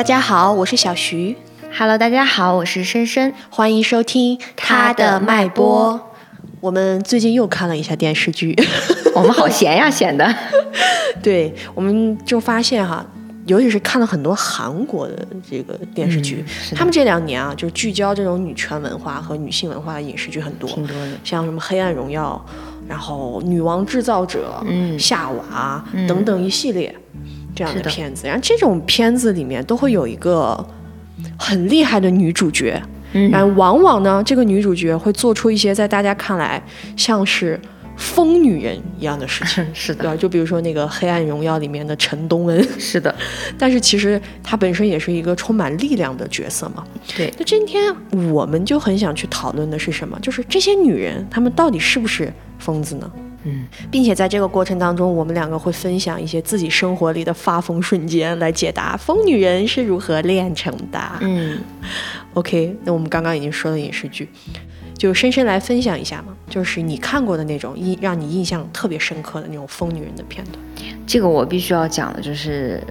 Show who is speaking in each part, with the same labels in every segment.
Speaker 1: 大家好，我是小徐。
Speaker 2: Hello，大家好，我是深深。
Speaker 1: 欢迎收听他的脉搏。我们最近又看了一下电视剧，
Speaker 2: 我们好闲呀，闲的。
Speaker 1: 对，我们就发现哈，尤其是看了很多韩国的这个电视剧，
Speaker 2: 嗯、
Speaker 1: 他们这两年啊，就聚焦这种女权文化和女性文化的影视剧很多，
Speaker 2: 挺多的，
Speaker 1: 像什么《黑暗荣耀》，然后《女王制造者》、
Speaker 2: 嗯、
Speaker 1: 夏娃、
Speaker 2: 嗯、
Speaker 1: 等等一系列这样的
Speaker 2: 的
Speaker 1: 片子，然后这种片子里面都会有一个很厉害的女主角。
Speaker 2: 嗯，
Speaker 1: 然后往往呢，这个女主角会做出一些在大家看来像是疯女人一样的事情，
Speaker 2: 是的，
Speaker 1: 对吧？就比如说那个《黑暗荣耀》里面的陈东恩，
Speaker 2: 是的。
Speaker 1: 但是其实她本身也是一个充满力量的角色嘛。
Speaker 2: 对。
Speaker 1: 那今天我们就很想去讨论的是什么？就是这些女人，她们到底是不是疯子呢？
Speaker 2: 嗯，
Speaker 1: 并且在这个过程当中，我们两个会分享一些自己生活里的发疯瞬间，来解答疯女人是如何炼成的。
Speaker 2: 嗯
Speaker 1: ，OK，那我们刚刚已经说了影视剧，就深深来分享一下嘛，就是你看过的那种印让你印象特别深刻的那种疯女人的片段。
Speaker 2: 这个我必须要讲的，就是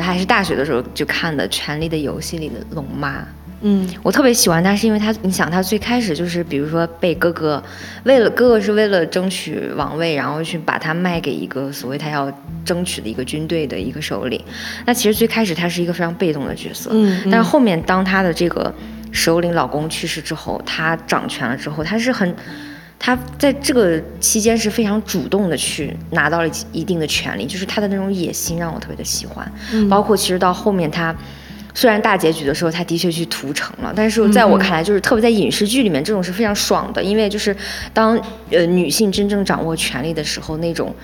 Speaker 2: 还是大学的时候就看的《权力的游戏》里的龙妈。
Speaker 1: 嗯，
Speaker 2: 我特别喜欢他，是因为他，你想他最开始就是，比如说被哥哥，为了哥哥是为了争取王位，然后去把他卖给一个所谓他要争取的一个军队的一个首领。那其实最开始他是一个非常被动的角色，
Speaker 1: 嗯，
Speaker 2: 但是后面当他的这个首领老公去世之后，他掌权了之后，他是很，他在这个期间是非常主动的去拿到了一定的权利，就是他的那种野心让我特别的喜欢，
Speaker 1: 嗯、
Speaker 2: 包括其实到后面他。虽然大结局的时候，他的确去屠城了，但是在我看来，就是特别在影视剧里面，这种是非常爽的，因为就是当呃女性真正掌握权力的时候，那种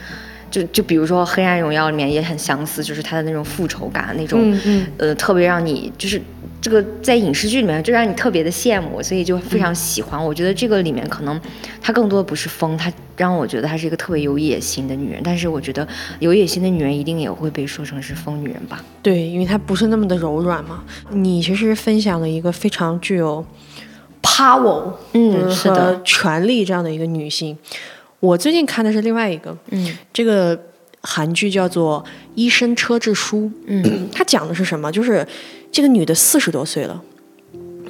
Speaker 2: 就就比如说《黑暗荣耀》里面也很相似，就是他的那种复仇感，那种、
Speaker 1: 嗯嗯、
Speaker 2: 呃特别让你就是这个在影视剧里面就让你特别的羡慕，所以就非常喜欢。嗯、我觉得这个里面可能她更多的不是疯，她让我觉得她是一个特别有野心的女人，但是我觉得有野心的女人一定也会被说成是疯女人吧。
Speaker 1: 对，因为她不是那么的柔软嘛。你其实分享了一个非常具有 power，
Speaker 2: 嗯，是的，
Speaker 1: 权力这样的一个女性。我最近看的是另外一个，
Speaker 2: 嗯，
Speaker 1: 这个韩剧叫做《医生车志书》，
Speaker 2: 嗯，
Speaker 1: 它讲的是什么？就是这个女的四十多岁了。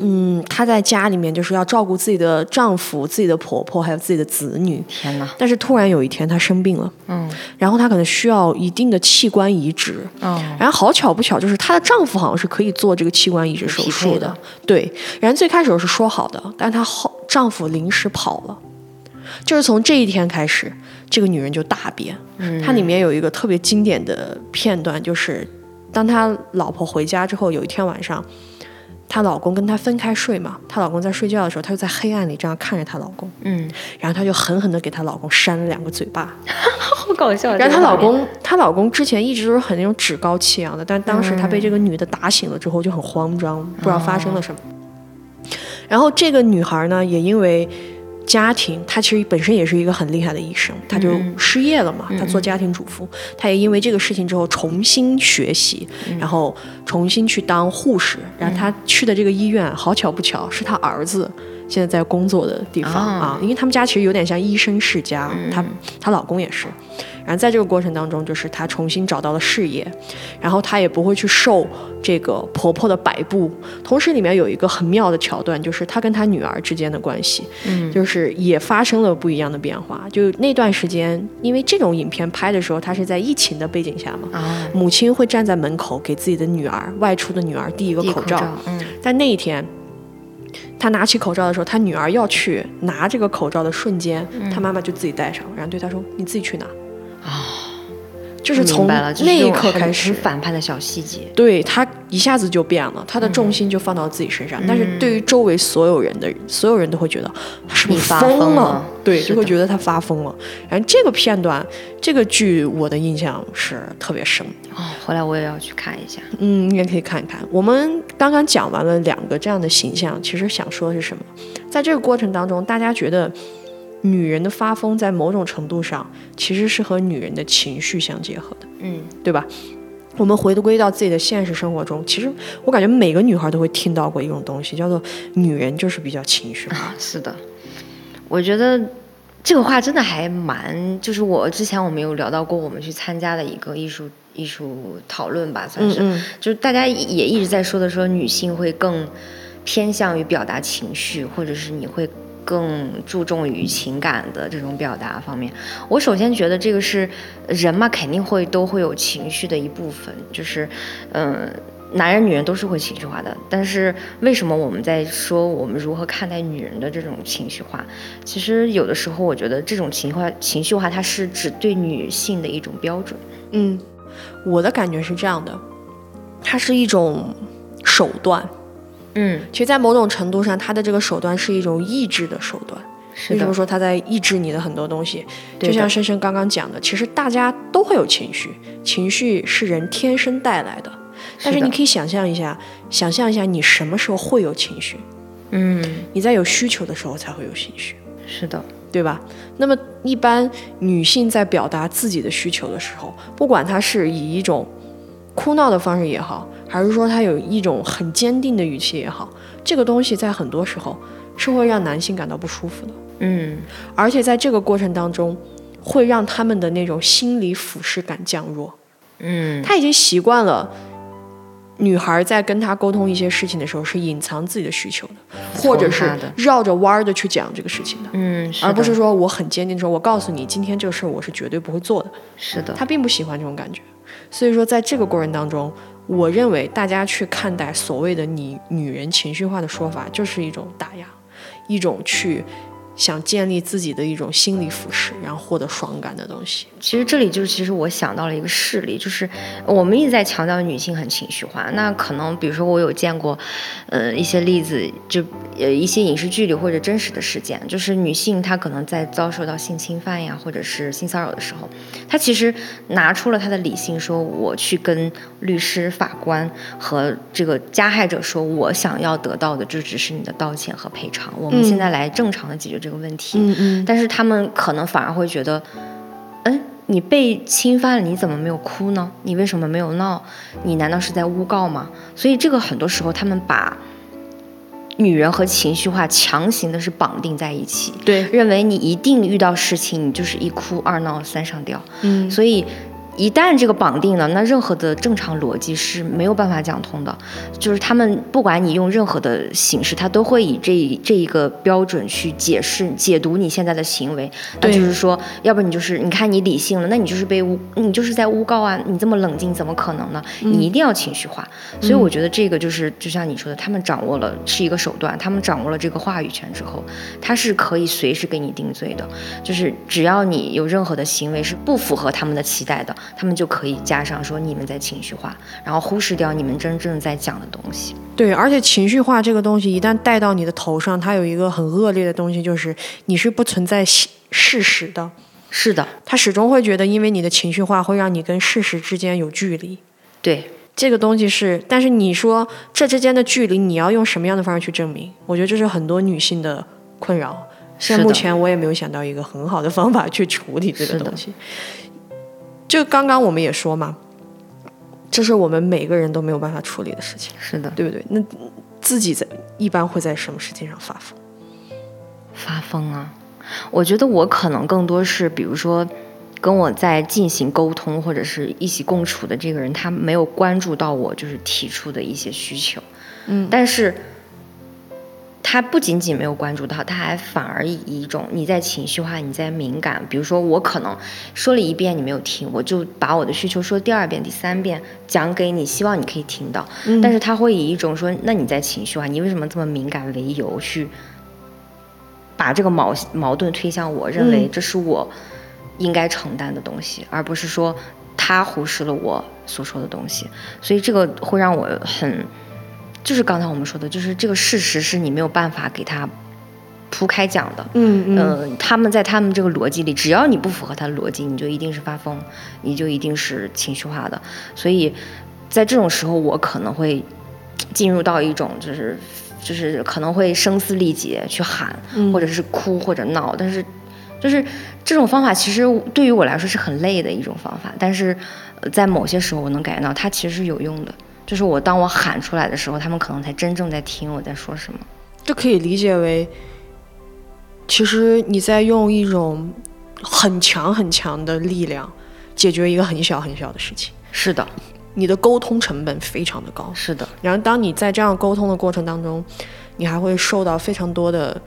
Speaker 1: 嗯，她在家里面就是要照顾自己的丈夫、自己的婆婆，还有自己的子女。
Speaker 2: 天哪！
Speaker 1: 但是突然有一天她生病了，
Speaker 2: 嗯，
Speaker 1: 然后她可能需要一定的器官移植，
Speaker 2: 嗯，
Speaker 1: 然后好巧不巧，就是她的丈夫好像是可以做这个器官移植手术
Speaker 2: 的，
Speaker 1: 对。然后最开始是说好的，但是她后丈夫临时跑了，就是从这一天开始，这个女人就大变。
Speaker 2: 嗯，
Speaker 1: 它里面有一个特别经典的片段，就是当她老婆回家之后，有一天晚上。她老公跟她分开睡嘛，她老公在睡觉的时候，她就在黑暗里这样看着她老公，
Speaker 2: 嗯，
Speaker 1: 然后她就狠狠的给她老公扇了两个嘴巴，
Speaker 2: 好搞笑。
Speaker 1: 然后她老公，她老公之前一直都是很那种趾高气扬的，但当时她被这个女的打醒了之后就很慌张，
Speaker 2: 嗯、
Speaker 1: 不知道发生了什么。然后这个女孩呢，也因为家庭，他其实本身也是一个很厉害的医生，他就失业了嘛，
Speaker 2: 嗯、
Speaker 1: 她做家庭主妇，他也因为这个事情之后重新学习，
Speaker 2: 嗯、
Speaker 1: 然后重新去当护士。然后他去的这个医院，好巧不巧是他儿子现在在工作的地方啊，因为他们家其实有点像医生世家，她她老公也是。然后在这个过程当中，就是她重新找到了事业，然后她也不会去受这个婆婆的摆布。同时，里面有一个很妙的桥段，就是她跟她女儿之间的关系，
Speaker 2: 嗯，
Speaker 1: 就是也发生了不一样的变化。就那段时间，因为这种影片拍的时候，她是在疫情的背景下嘛，
Speaker 2: 啊，
Speaker 1: 母亲会站在门口给自己的女儿外出的女儿递一个口罩，
Speaker 2: 嗯，
Speaker 1: 但那一天。她拿起口罩的时候，他女儿要去拿这个口罩的瞬间，他妈妈就自己戴上，然后对他说：“你自己去拿。”
Speaker 2: 啊，
Speaker 1: 就是从那一刻开始，
Speaker 2: 反叛的小细节，
Speaker 1: 对他一下子就变了，他的重心就放到自己身上。但是对于周围所有人的所有人都会觉得他是不是
Speaker 2: 疯
Speaker 1: 了？对，就会觉得他发疯了。然后这个片段，这个剧我的印象是特别深。
Speaker 2: 哦，回来我也要去看一下。
Speaker 1: 嗯，你也可以看一看。我们刚刚讲完了两个这样的形象，其实想说的是什么？在这个过程当中，大家觉得。女人的发疯在某种程度上其实是和女人的情绪相结合的，
Speaker 2: 嗯，
Speaker 1: 对吧？我们回归到自己的现实生活中，其实我感觉每个女孩都会听到过一种东西，叫做“女人就是比较情绪化”
Speaker 2: 啊。是的，我觉得这个话真的还蛮，就是我之前我们有聊到过，我们去参加的一个艺术艺术讨论吧，算是，就是大家也一直在说的，说女性会更偏向于表达情绪，或者是你会更注重于情感的这种表达方面。我首先觉得这个是人嘛，肯定会都会有情绪的一部分，就是，嗯。男人、女人都是会情绪化的，但是为什么我们在说我们如何看待女人的这种情绪化？其实有的时候，我觉得这种情绪化、情绪化，它是指对女性的一种标准。
Speaker 1: 嗯，我的感觉是这样的，它是一种手段。
Speaker 2: 嗯，
Speaker 1: 其实，在某种程度上，他的这个手段是一种抑制的手段。为什么说他在抑制你的很多东西？就像深深刚刚讲的，其实大家都会有情绪，情绪是人天生带来的。但是你可以想象一下，想象一下你什么时候会有情绪？
Speaker 2: 嗯，
Speaker 1: 你在有需求的时候才会有情绪。
Speaker 2: 是的，
Speaker 1: 对吧？那么一般女性在表达自己的需求的时候，不管她是以一种哭闹的方式也好，还是说他有一种很坚定的语气也好，这个东西在很多时候是会让男性感到不舒服的。
Speaker 2: 嗯，
Speaker 1: 而且在这个过程当中，会让他们的那种心理俯视感降弱。
Speaker 2: 嗯，
Speaker 1: 他已经习惯了。女孩在跟他沟通一些事情的时候，是隐藏自己的需求的，或者是绕着弯儿的去讲这个事情的，
Speaker 2: 嗯，
Speaker 1: 而不是说我很坚定说，我告诉你，今天这个事儿我是绝对不会做的。
Speaker 2: 是的，
Speaker 1: 他并不喜欢这种感觉，所以说在这个过程当中，我认为大家去看待所谓的你女人情绪化的说法，就是一种打压，一种去。想建立自己的一种心理俯视，然后获得爽感的东西。
Speaker 2: 其实这里就是，其实我想到了一个事例，就是我们一直在强调女性很情绪化。那可能比如说我有见过，呃，一些例子，就呃一些影视剧里或者真实的事件，就是女性她可能在遭受到性侵犯呀，或者是性骚扰的时候，她其实拿出了她的理性，说我去跟律师、法官和这个加害者说，我想要得到的就只是你的道歉和赔偿。我们现在来正常的解决。这个问题，
Speaker 1: 嗯嗯，
Speaker 2: 但是他们可能反而会觉得，嗯，你被侵犯了，你怎么没有哭呢？你为什么没有闹？你难道是在诬告吗？所以这个很多时候，他们把女人和情绪化强行的是绑定在一起，
Speaker 1: 对，
Speaker 2: 认为你一定遇到事情，你就是一哭二闹三上吊，
Speaker 1: 嗯，
Speaker 2: 所以。一旦这个绑定了，那任何的正常逻辑是没有办法讲通的。就是他们不管你用任何的形式，他都会以这这一个标准去解释、解读你现在的行为。那就是说，要不你就是你看你理性了，那你就是被诬，你就是在诬告啊！你这么冷静，怎么可能呢？你一定要情绪化。所以我觉得这个就是就像你说的，他们掌握了是一个手段，他们掌握了这个话语权之后，他是可以随时给你定罪的。就是只要你有任何的行为是不符合他们的期待的。他们就可以加上说你们在情绪化，然后忽视掉你们真正在讲的东西。
Speaker 1: 对，而且情绪化这个东西一旦带到你的头上，它有一个很恶劣的东西，就是你是不存在事实的。
Speaker 2: 是的，
Speaker 1: 他始终会觉得，因为你的情绪化会让你跟事实之间有距离。
Speaker 2: 对，
Speaker 1: 这个东西是，但是你说这之间的距离，你要用什么样的方式去证明？我觉得这是很多女性的困扰。现在目前我也没有想到一个很好的方法去处理这个东西。就刚刚我们也说嘛，这是我们每个人都没有办法处理的事情，
Speaker 2: 是的，
Speaker 1: 对不对？那自己在一般会在什么事情上发疯？
Speaker 2: 发疯啊！我觉得我可能更多是，比如说跟我在进行沟通或者是一起共处的这个人，他没有关注到我就是提出的一些需求，
Speaker 1: 嗯，
Speaker 2: 但是。他不仅仅没有关注到，他还反而以一种你在情绪化、你在敏感，比如说我可能说了一遍你没有听，我就把我的需求说第二遍、第三遍讲给你，希望你可以听到。但是他会以一种说那你在情绪化，你为什么这么敏感为由去把这个矛矛盾推向我，认为这是我应该承担的东西，而不是说他忽视了我所说的东西，所以这个会让我很。就是刚才我们说的，就是这个事实是你没有办法给他铺开讲的。
Speaker 1: 嗯嗯。
Speaker 2: 他们在他们这个逻辑里，只要你不符合他的逻辑，你就一定是发疯，你就一定是情绪化的。所以在这种时候，我可能会进入到一种就是就是可能会声嘶力竭去喊，或者是哭或者闹。但是就是这种方法其实对于我来说是很累的一种方法，但是在某些时候我能感觉到它其实是有用的。就是我当我喊出来的时候，他们可能才真正在听我在说什么。
Speaker 1: 这可以理解为，其实你在用一种很强很强的力量解决一个很小很小的事情。
Speaker 2: 是的，
Speaker 1: 你的沟通成本非常的高。
Speaker 2: 是的，
Speaker 1: 然后当你在这样沟通的过程当中，你还会受到非常多的，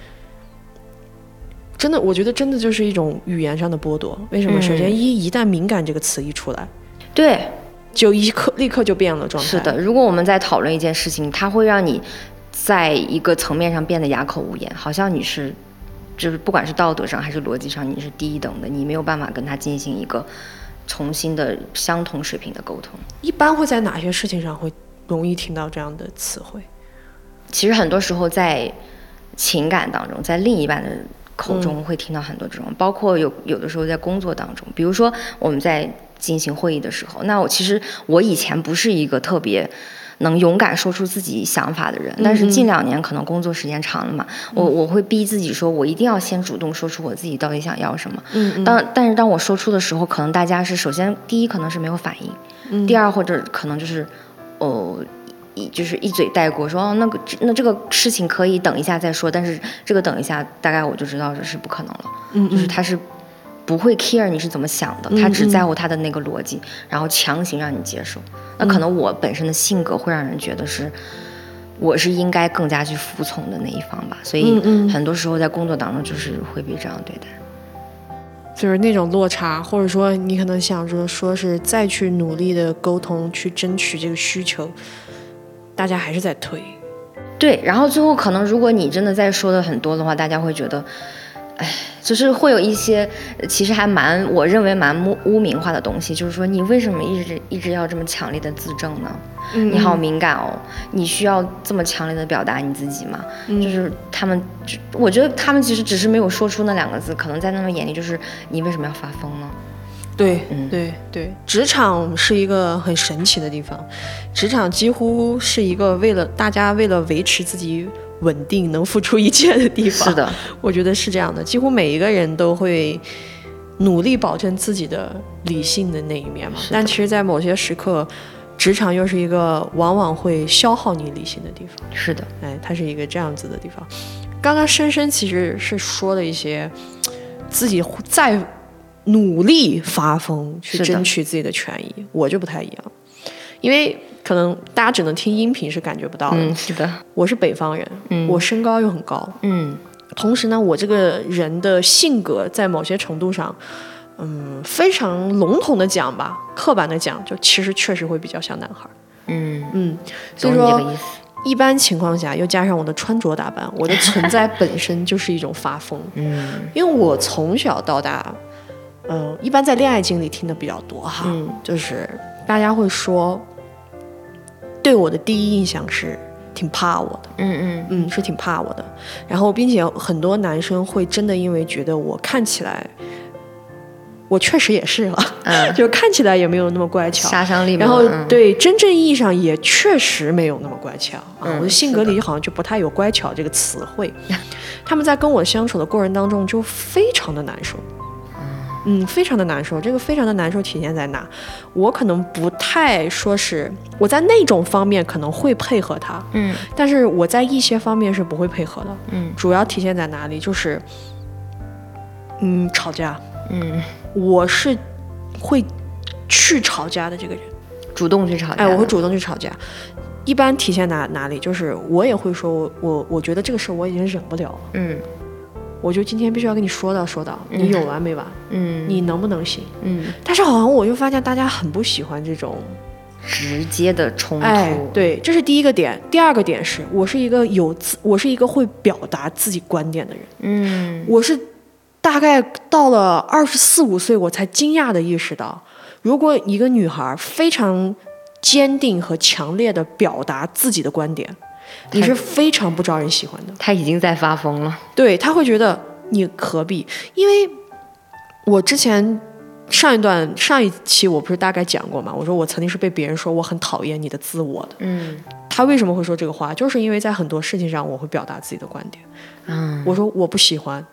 Speaker 1: 真的，我觉得真的就是一种语言上的剥夺。为什么？
Speaker 2: 嗯
Speaker 1: 首先一一旦敏感这个词一出来，
Speaker 2: 对，
Speaker 1: 就一刻立刻就变了状态。
Speaker 2: 是的。如果我们在讨论一件事情，它会让你在一个层面上变得哑口无言，好像你是，就是不管是道德上还是逻辑上，你是低一等的，你没有办法跟他进行一个重新的相同水平的沟通。
Speaker 1: 一般会在哪些事情上会容易听到这样的词汇？
Speaker 2: 其实很多时候在情感当中，在另一半的口中会听到很多这种，包括有有的时候在工作当中，比如说我们在进行会议的时候，那我其实我以前不是一个特别。能勇敢说出自己想法的人，但是近两年可能工作时间长了嘛，我我会逼自己说，我一定要先主动说出我自己到底想要什么。
Speaker 1: 嗯
Speaker 2: 当但是当我说出的时候，可能大家是首先第一可能是没有反应，第二或者可能就是，哦。一就是一嘴带过，说哦那个那这个事情可以等一下再说，但是这个等一下大概我就知道这是不可能了，
Speaker 1: 嗯
Speaker 2: 就是他是不会 care 你是怎么想的，他只在乎他的那个逻辑，然后强行让你接受。那可能我本身的性格会让人觉得是。我是应该更加去服从的那一方吧，所以很多时候在工作当中就是会被这样对待。
Speaker 1: 就是那种落差，或者说你可能想着说是再去努力的沟通，去争取这个需求，大家还是在推。
Speaker 2: 对，然后最后可能如果你真的在说的很多的话，大家会觉得，哎，就是会有一些其实还蛮我认为蛮污污名化的东西，就是说你为什么一直一直要这么强烈的自证呢？
Speaker 1: 嗯
Speaker 2: 你好敏感哦，你需要这么强烈的表达你自己吗？
Speaker 1: 嗯
Speaker 2: 就是他们，我觉得他们其实只是没有说出那两个字，可能在他们眼里就是你为什么要发疯呢？
Speaker 1: 对，
Speaker 2: 嗯
Speaker 1: 对对，职场是一个很神奇的地方，职场几乎是一个为了大家为了维持自己稳定能付出一切的地方。
Speaker 2: 是的，
Speaker 1: 我觉得是这样的，几乎每一个人都会努力保证自己的理性的那一面嘛。但其实，在某些时刻，职场又是一个往往会消耗你理性的地方。
Speaker 2: 是的，
Speaker 1: 哎，它是一个这样子的地方。刚刚深深其实是说了一些自己在努力发疯去争取自己的权益，我就不太一样，因为可能大家只能听音频是感觉不到的。
Speaker 2: 嗯，是的，
Speaker 1: 我是北方人，
Speaker 2: 嗯
Speaker 1: 我身高又很高，
Speaker 2: 嗯
Speaker 1: 同时呢，我这个人的性格在某些程度上，嗯，非常笼统的讲吧，刻板的讲，就其实确实会比较像男孩儿。
Speaker 2: 嗯，
Speaker 1: 嗯，所以说。一般情况下，又加上我的穿着打扮，我的存在本身就是一种发疯。
Speaker 2: 嗯
Speaker 1: 因为我从小到大，嗯、一般在恋爱经历听的比较多哈，
Speaker 2: 嗯
Speaker 1: 就是大家会说，对我的第一印象是挺怕我的，
Speaker 2: 嗯嗯
Speaker 1: 嗯，是挺怕我的。然后，并且很多男生会真的因为觉得我看起来，我确实也是了，
Speaker 2: 嗯，
Speaker 1: 就看起来也没有那么乖巧，
Speaker 2: 杀伤力
Speaker 1: 然后对真正意义上也确实没有那么乖巧啊，
Speaker 2: 嗯
Speaker 1: 我的性格里好像就不太有乖巧这个词汇。他们在跟我相处的过程当中就非常的难受，嗯，非常的难受。这个非常的难受体现在哪？我可能不太说是我在那种方面可能会配合他，
Speaker 2: 嗯
Speaker 1: 但是我在一些方面是不会配合的。
Speaker 2: 嗯
Speaker 1: 主要体现在哪里？就是，嗯，吵架。
Speaker 2: 嗯，
Speaker 1: 我是会去吵架的这个人。
Speaker 2: 主动去吵架。
Speaker 1: 哎，我会主动去吵架。一般体现哪哪里？就是我也会说，我我我觉得这个事儿我已经忍不了了，
Speaker 2: 嗯
Speaker 1: 我就今天必须要跟你说到说到，你有完没完？
Speaker 2: 嗯
Speaker 1: 你能不能行？
Speaker 2: 嗯，
Speaker 1: 但是好像我就发现大家很不喜欢这种，
Speaker 2: 直接的冲突。
Speaker 1: 哎，对，这是第一个点。第二个点是我是一个有自，我是一个会表达自己观点的人。
Speaker 2: 嗯
Speaker 1: 我是大概到了二十四五岁，我才惊讶的意识到，如果一个女孩非常坚定和强烈的表达自己的观点，你是非常不招人喜欢的。
Speaker 2: 他已经在发疯了。
Speaker 1: 对，他会觉得你何必？因为我之前上一段上一期我不是大概讲过嘛，我说我曾经是被别人说我很讨厌你的自我的。
Speaker 2: 嗯
Speaker 1: 他为什么会说这个话？就是因为在很多事情上我会表达自己的观点。
Speaker 2: 嗯
Speaker 1: 我说我不喜欢，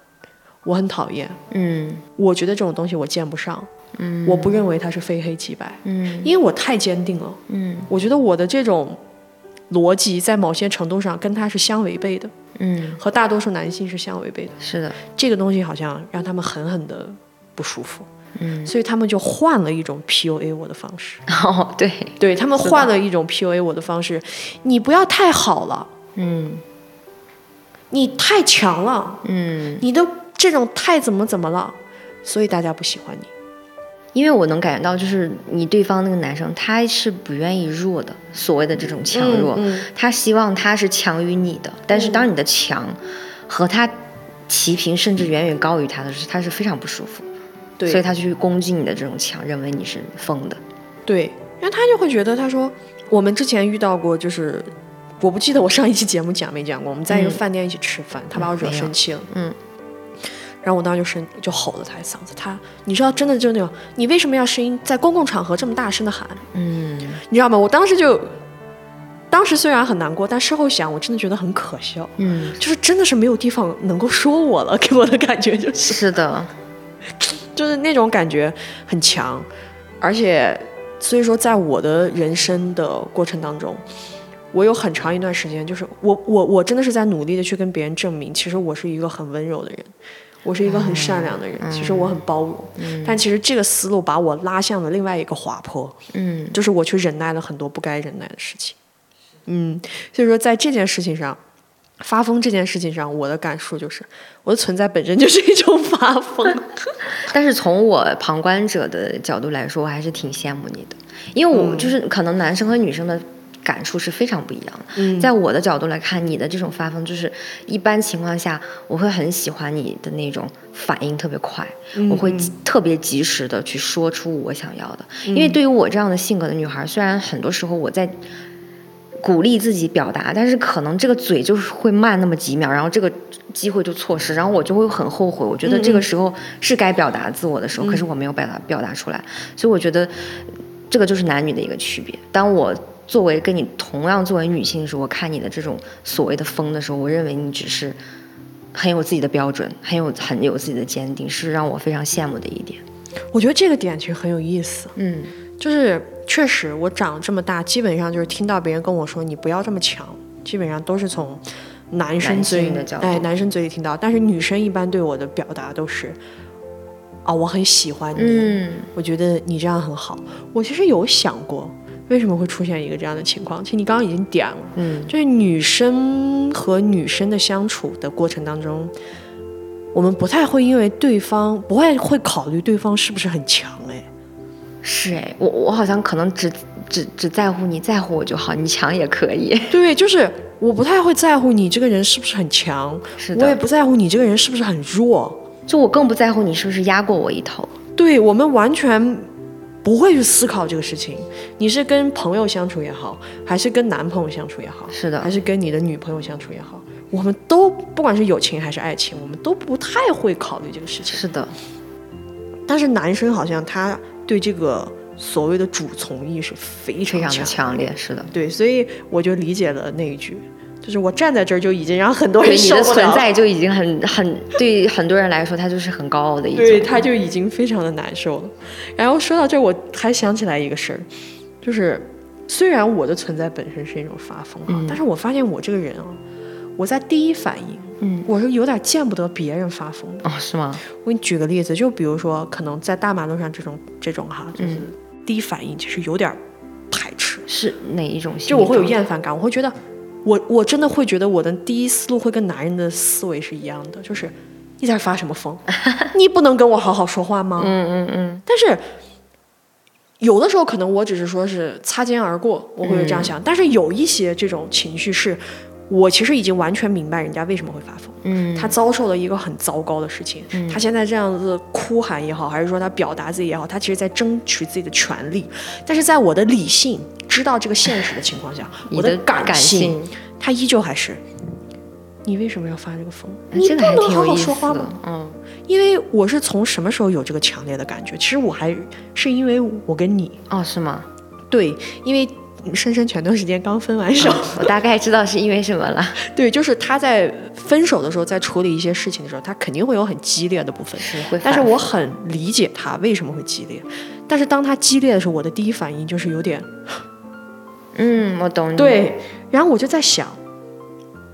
Speaker 1: 我很讨厌，
Speaker 2: 嗯
Speaker 1: 我觉得这种东西我见不上，
Speaker 2: 嗯
Speaker 1: 我不认为它是非黑即白，
Speaker 2: 嗯
Speaker 1: 因为我太坚定了。
Speaker 2: 嗯
Speaker 1: 我觉得我的这种逻辑在某些程度上跟他是相违背的，
Speaker 2: 嗯，
Speaker 1: 和大多数男性是相违背的。
Speaker 2: 是的。
Speaker 1: 这个东西好像让他们狠狠的不舒服。嗯，所以他们就换了一种 PUA 我的方式。
Speaker 2: 哦，对，
Speaker 1: 对他们换了一种 PUA 我的方式，你不要太好了，
Speaker 2: 嗯，
Speaker 1: 你太强了，
Speaker 2: 嗯，
Speaker 1: 你的这种太怎么怎么了，所以大家不喜欢你。
Speaker 2: 因为我能感觉到，就是你对方那个男生，他是不愿意弱的，所谓的这种强弱，他希望他是强于你的，但是当你的强和他齐平，甚至远远高于他的时候，他是非常不舒服，
Speaker 1: 对，
Speaker 2: 所以他去攻击你的这种强，认为你是疯的，
Speaker 1: 对，因为他就会觉得，他说我们之前遇到过，就是我不记得我上一期节目讲没讲过，我们在一个饭店一起吃饭，他把我惹生气了，
Speaker 2: 嗯。
Speaker 1: 然后我当时就声就吼了他一嗓子，他你知道真的就那种，你为什么要声音在公共场合这么大声的喊？
Speaker 2: 嗯，
Speaker 1: 你知道吗？我当时就，当时虽然很难过，但事后想，我真的觉得很可笑。
Speaker 2: 嗯，
Speaker 1: 就是真的是没有地方能够说我了，给我的感觉就是。
Speaker 2: 是的，
Speaker 1: 就是那种感觉很强，而且所以说在我的人生的过程当中，我有很长一段时间，就是我我我真的是在努力的去跟别人证明，其实我是一个很温柔的人。我是一个很善良的人，其实我很包容，但其实这个思路把我拉向了另外一个滑坡，
Speaker 2: 嗯，
Speaker 1: 就是我去忍耐了很多不该忍耐的事情，嗯，所以说在这件事情上，发疯这件事情上，我的感受就是我的存在本身就是一种发疯，
Speaker 2: 但是从我旁观者的角度来说，我还是挺羡慕你的，因为我就是可能男生和女生的。感触是非常不一样的。在我的角度来看，你的这种发疯，就是一般情况下，我会很喜欢你的那种反应特别快，我会特别及时的去说出我想要的。因为对于我这样的性格的女孩，虽然很多时候我在鼓励自己表达，但是可能这个嘴就是会慢那么几秒，然后这个机会就错失，然后我就会很后悔。我觉得这个时候是该表达自我的时候，可是我没有表达表达出来，所以我觉得这个就是男女的一个区别。当我作为跟你同样作为女性的时候，我看你的这种所谓的疯的时候，我认为你只是很有自己的标准，很有很有自己的坚定，是让我非常羡慕的一点。
Speaker 1: 我觉得这个点其实很有意思，
Speaker 2: 嗯，
Speaker 1: 就是确实我长这么大，基本上就是听到别人跟我说你不要这么强，基本上都是从男生嘴里哎男生嘴里听到，但是女生一般对我的表达都是啊我很喜欢你，
Speaker 2: 嗯，
Speaker 1: 我觉得你这样很好。我其实有想过。为什么会出现一个这样的情况？其实你刚刚已经点了，
Speaker 2: 嗯，
Speaker 1: 就是女生和女生的相处的过程当中，我们不太会因为对方不会会考虑对方是不是很强，哎，
Speaker 2: 是哎，我我好像可能只只只在乎你在乎我就好，你强也可以。
Speaker 1: 对，就是我不太会在乎你这个人是不是很强，
Speaker 2: 是
Speaker 1: 的，我也不在乎你这个人是不是很弱，
Speaker 2: 就我更不在乎你是不是压过我一头。
Speaker 1: 对我们完全。不会去思考这个事情，你是跟朋友相处也好，还是跟男朋友相处也好，
Speaker 2: 是的，
Speaker 1: 还是跟你的女朋友相处也好，我们都不管是友情还是爱情，我们都不太会考虑这个事情。
Speaker 2: 是的，
Speaker 1: 但是男生好像他对这个所谓的主从意识非常
Speaker 2: 的强烈，是的，
Speaker 1: 对，所以我就理解了那一句。就是我站在这儿就已经让很多人
Speaker 2: 你的存在就已经很很对很多人来说，他就是很高傲的一种。
Speaker 1: 对，他就已经非常的难受了。然后说到这儿，我还想起来一个事儿，就是虽然我的存在本身是一种发疯啊，但是我发现我这个人啊，我在第一反应，
Speaker 2: 嗯，
Speaker 1: 我是有点见不得别人发疯的。
Speaker 2: 哦，是吗？
Speaker 1: 我给你举个例子，就比如说，可能在大马路上这种这种哈，就是第一反应其实有点排斥。
Speaker 2: 是哪一种？
Speaker 1: 就我会有厌烦感，我会觉得。我我真的会觉得我的第一思路会跟男人的思维是一样的，就是你在发什么疯？你不能跟我好好说话吗？
Speaker 2: 嗯嗯嗯。
Speaker 1: 但是有的时候可能我只是说是擦肩而过，我会这样想。但是有一些这种情绪是。我其实已经完全明白人家为什么会发疯，
Speaker 2: 嗯，
Speaker 1: 他遭受了一个很糟糕的事情，嗯他现在这样子哭喊也好，还是说他表达自己也好，他其实在争取自己的权利。但是在我的理性知道这个现实的情况下，我
Speaker 2: 的
Speaker 1: 感
Speaker 2: 性，
Speaker 1: 他依旧还是，你为什么要发这个疯？
Speaker 2: 你
Speaker 1: 不能好好说话吗？
Speaker 2: 嗯，
Speaker 1: 因为我是从什么时候有这个强烈的感觉？其实我还是因为我跟你
Speaker 2: 哦，是吗？
Speaker 1: 对，因为。深深前段时间刚分完手，
Speaker 2: 我大概知道是因为什么了。
Speaker 1: 对，就是他在分手的时候，在处理一些事情的时候，他肯定会有很激烈的部分。但是我很理解他为什么会激烈。但是当他激烈的时候，我的第一反应就是有点，
Speaker 2: 嗯，我懂你。
Speaker 1: 对，然后我就在想，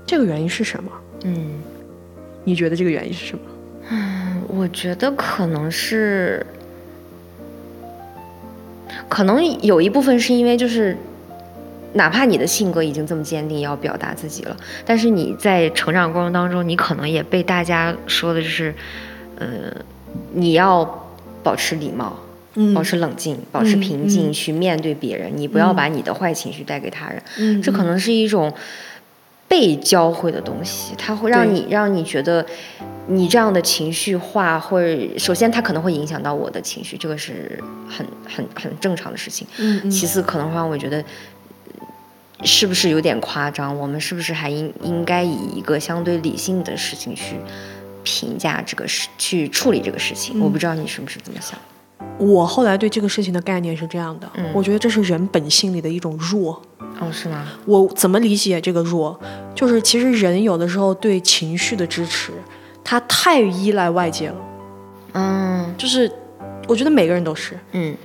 Speaker 1: 这个原因是什么？
Speaker 2: 嗯，
Speaker 1: 你觉得这个原因是什么？
Speaker 2: 嗯，我觉得可能是。可能有一部分是因为就是。哪怕你的性格已经这么坚定，要表达自己了，但是你在成长过程当中，你可能也被大家说的就是，呃，你要保持礼貌，保持冷静，保持平静去面对别人，你不要把你的坏情绪带给他人。
Speaker 1: 嗯，
Speaker 2: 这可能是一种被教会的东西，它会让你让你觉得你这样的情绪化，或者首先它可能会影响到我的情绪，这个是很很很正常的事情。
Speaker 1: 嗯，
Speaker 2: 其次可能会让我觉得。是不是有点夸张？我们是不是还应应该以一个相对理性的事情去评价这个事，去处理这个事情？我不知道你是不是这么想。
Speaker 1: 我后来对这个事情的概念是这样的，我觉得这是人本性里的一种弱。
Speaker 2: 哦，是吗？
Speaker 1: 我怎么理解这个弱？就是其实人有的时候对情绪的支持，他太依赖外界了。
Speaker 2: 嗯，
Speaker 1: 就是我觉得每个人都是，
Speaker 2: 嗯，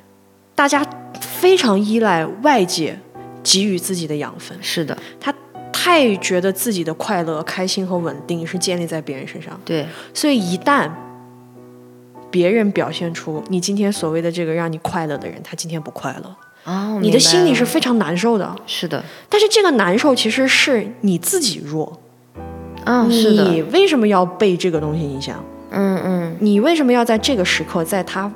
Speaker 1: 大家非常依赖外界。给予自己的养分
Speaker 2: 是的，
Speaker 1: 他太觉得自己的快乐、开心和稳定是建立在别人身上。
Speaker 2: 对，
Speaker 1: 所以一旦别人表现出你今天所谓的这个让你快乐的人，他今天不快乐，
Speaker 2: 哦，
Speaker 1: 你的心里是非常难受的。
Speaker 2: 是的，
Speaker 1: 但是这个难受其实是你自己弱。
Speaker 2: 嗯，是的。
Speaker 1: 你为什么要被这个东西影响？
Speaker 2: 嗯嗯。
Speaker 1: 你为什么要在这个时刻，在他？